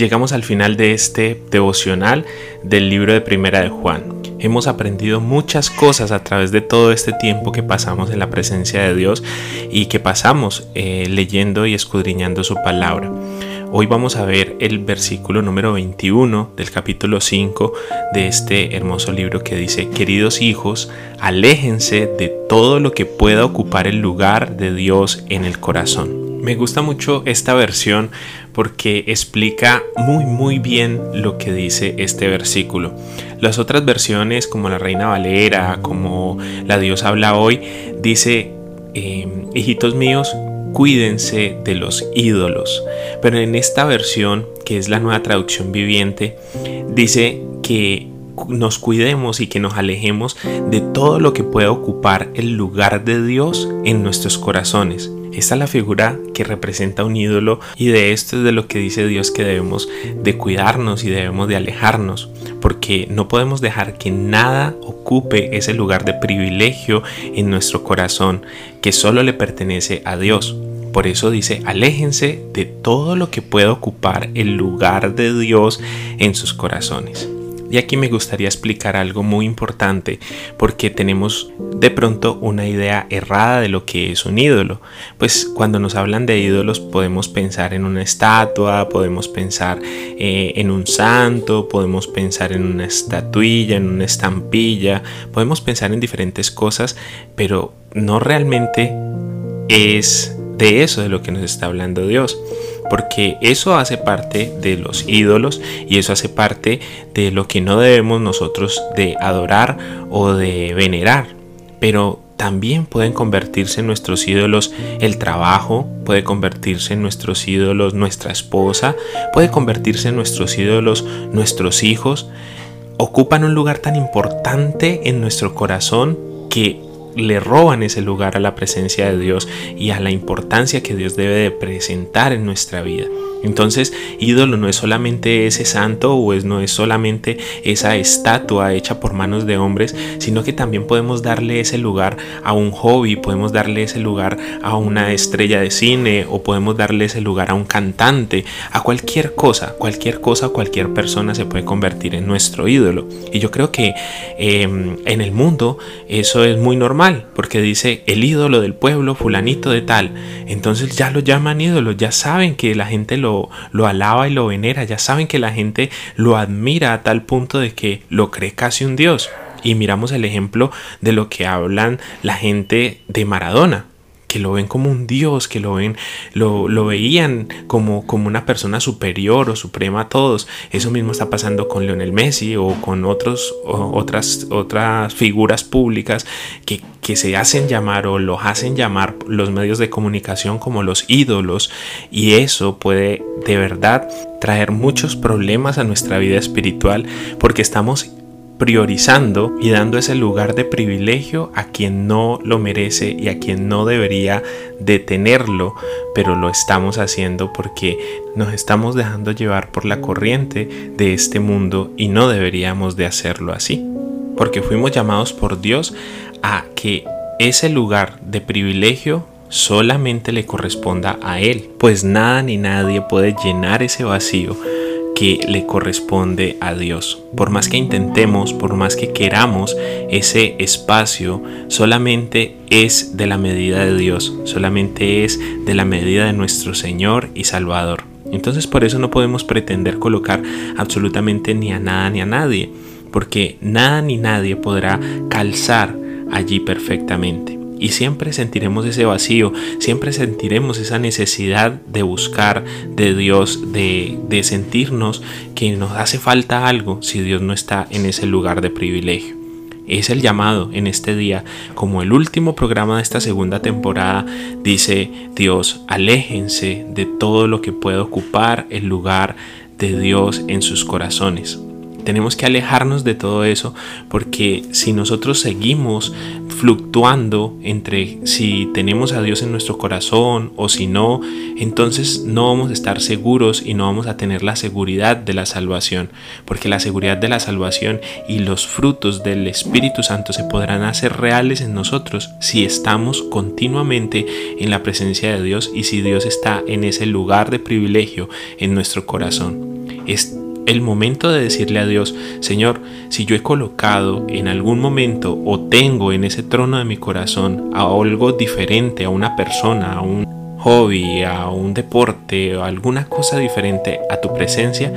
llegamos al final de este devocional del libro de Primera de Juan. Hemos aprendido muchas cosas a través de todo este tiempo que pasamos en la presencia de Dios y que pasamos eh, leyendo y escudriñando su palabra. Hoy vamos a ver el versículo número 21 del capítulo 5 de este hermoso libro que dice, queridos hijos, aléjense de todo lo que pueda ocupar el lugar de Dios en el corazón. Me gusta mucho esta versión porque explica muy muy bien lo que dice este versículo. Las otras versiones como la Reina Valera, como la Dios habla hoy, dice, em, hijitos míos, cuídense de los ídolos. Pero en esta versión, que es la nueva traducción viviente, dice que nos cuidemos y que nos alejemos de todo lo que pueda ocupar el lugar de Dios en nuestros corazones. Esta es la figura que representa un ídolo y de esto es de lo que dice Dios que debemos de cuidarnos y debemos de alejarnos, porque no podemos dejar que nada ocupe ese lugar de privilegio en nuestro corazón que solo le pertenece a Dios. Por eso dice, aléjense de todo lo que pueda ocupar el lugar de Dios en sus corazones. Y aquí me gustaría explicar algo muy importante porque tenemos de pronto una idea errada de lo que es un ídolo. Pues cuando nos hablan de ídolos podemos pensar en una estatua, podemos pensar eh, en un santo, podemos pensar en una estatuilla, en una estampilla, podemos pensar en diferentes cosas, pero no realmente es de eso de lo que nos está hablando Dios porque eso hace parte de los ídolos y eso hace parte de lo que no debemos nosotros de adorar o de venerar. Pero también pueden convertirse en nuestros ídolos el trabajo, puede convertirse en nuestros ídolos nuestra esposa, puede convertirse en nuestros ídolos nuestros hijos. Ocupan un lugar tan importante en nuestro corazón que le roban ese lugar a la presencia de Dios y a la importancia que Dios debe de presentar en nuestra vida. Entonces, ídolo no es solamente ese santo o es, no es solamente esa estatua hecha por manos de hombres, sino que también podemos darle ese lugar a un hobby, podemos darle ese lugar a una estrella de cine o podemos darle ese lugar a un cantante, a cualquier cosa, cualquier cosa, cualquier persona se puede convertir en nuestro ídolo. Y yo creo que em, en el mundo eso es muy normal, porque dice el ídolo del pueblo, fulanito de tal. Entonces ya lo llaman ídolo, ya saben que la gente lo lo, alaba y lo venera. Ya saben que la gente lo admira a tal punto de que lo cree casi un dios. Y miramos el ejemplo de lo que hablan la gente de Maradona que lo ven como un dios, que lo ven, lo, lo, veían como, como una persona superior o suprema a todos. Eso mismo está pasando con Lionel Messi o con otros, otras, otras figuras públicas que, que se hacen llamar o los hacen llamar los medios de comunicación como los ídolos. Y eso puede de verdad traer muchos problemas a nuestra vida espiritual porque estamos priorizando y dando ese lugar de privilegio a quien no lo merece y a quien no debería detenerlo, pero lo estamos haciendo porque nos estamos dejando llevar por la corriente de este mundo y no deberíamos de hacerlo así, porque fuimos llamados por Dios a que ese lugar de privilegio solamente le corresponda a Él, pues nada ni nadie puede llenar ese vacío que le corresponde a Dios. Por más que intentemos, por más que queramos, ese espacio solamente es de la medida de Dios, solamente es de la medida de nuestro Señor y Salvador. Entonces por eso no podemos pretender colocar absolutamente ni a nada ni a nadie, porque nada ni nadie podrá calzar allí perfectamente y siempre sentiremos ese vacío, siempre sentiremos esa necesidad de buscar de Dios, de, de sentirnos que nos hace falta algo si Dios no está en ese lugar de privilegio. Es el llamado en este día, como el último programa de esta segunda temporada, dice Dios, aléjense de todo lo que pueda ocupar el lugar de Dios en sus corazones. Tenemos que alejarnos de todo eso porque si nosotros seguimos fluctuando entre si tenemos a Dios en nuestro corazón o si no, entonces no vamos a estar seguros y no vamos a tener la seguridad de la salvación, porque la seguridad de la salvación y los frutos del Espíritu Santo se podrán hacer reales en nosotros si estamos continuamente en la presencia de Dios y si Dios está en ese lugar de privilegio en nuestro corazón. El momento de decirle a Dios, Señor, si yo he colocado en algún momento o tengo en ese trono de mi corazón a algo diferente, a una persona, a un hobby, a un deporte o alguna cosa diferente a tu presencia,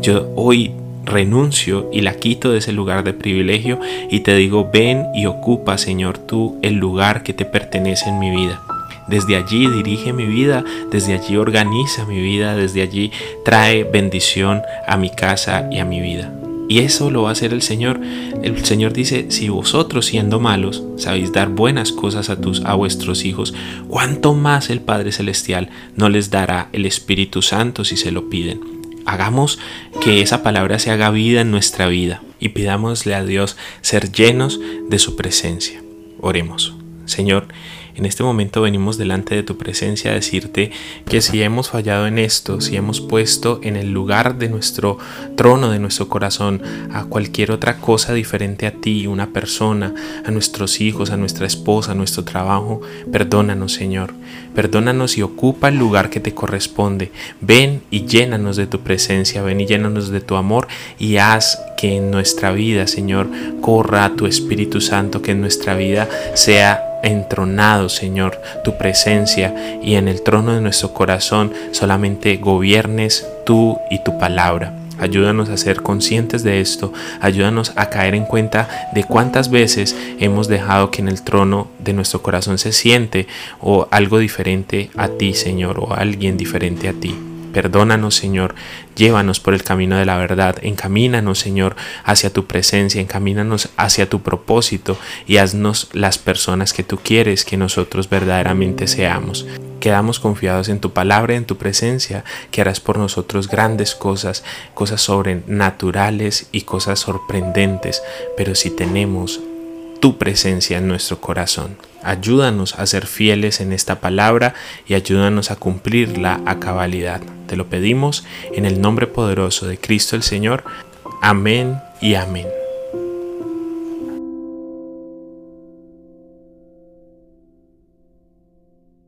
yo hoy renuncio y la quito de ese lugar de privilegio y te digo, ven y ocupa, Señor, tú el lugar que te pertenece en mi vida. Desde allí dirige mi vida, desde allí organiza mi vida, desde allí trae bendición a mi casa y a mi vida. Y eso lo va a hacer el Señor. El Señor dice, si vosotros siendo malos sabéis dar buenas cosas a, tus, a vuestros hijos, ¿cuánto más el Padre Celestial no les dará el Espíritu Santo si se lo piden? Hagamos que esa palabra se haga vida en nuestra vida y pidámosle a Dios ser llenos de su presencia. Oremos. Señor, en este momento venimos delante de tu presencia a decirte que si hemos fallado en esto, si hemos puesto en el lugar de nuestro trono, de nuestro corazón, a cualquier otra cosa diferente a ti, una persona, a nuestros hijos, a nuestra esposa, a nuestro trabajo, perdónanos Señor. Perdónanos y ocupa el lugar que te corresponde. Ven y llénanos de tu presencia, ven y llénanos de tu amor y haz que en nuestra vida, Señor, corra tu Espíritu Santo, que en nuestra vida sea entronado, Señor, tu presencia y en el trono de nuestro corazón solamente gobiernes tú y tu palabra. Ayúdanos a ser conscientes de esto, ayúdanos a caer en cuenta de cuántas veces hemos dejado que en el trono de nuestro corazón se siente o algo diferente a ti, Señor, o alguien diferente a ti. Perdónanos, Señor, llévanos por el camino de la verdad, encamínanos, Señor, hacia tu presencia, encamínanos hacia tu propósito y haznos las personas que tú quieres que nosotros verdaderamente seamos. Quedamos confiados en tu palabra, en tu presencia, que harás por nosotros grandes cosas, cosas sobrenaturales y cosas sorprendentes, pero si tenemos tu presencia en nuestro corazón. Ayúdanos a ser fieles en esta palabra y ayúdanos a cumplirla a cabalidad. Te lo pedimos en el nombre poderoso de Cristo el Señor. Amén y amén.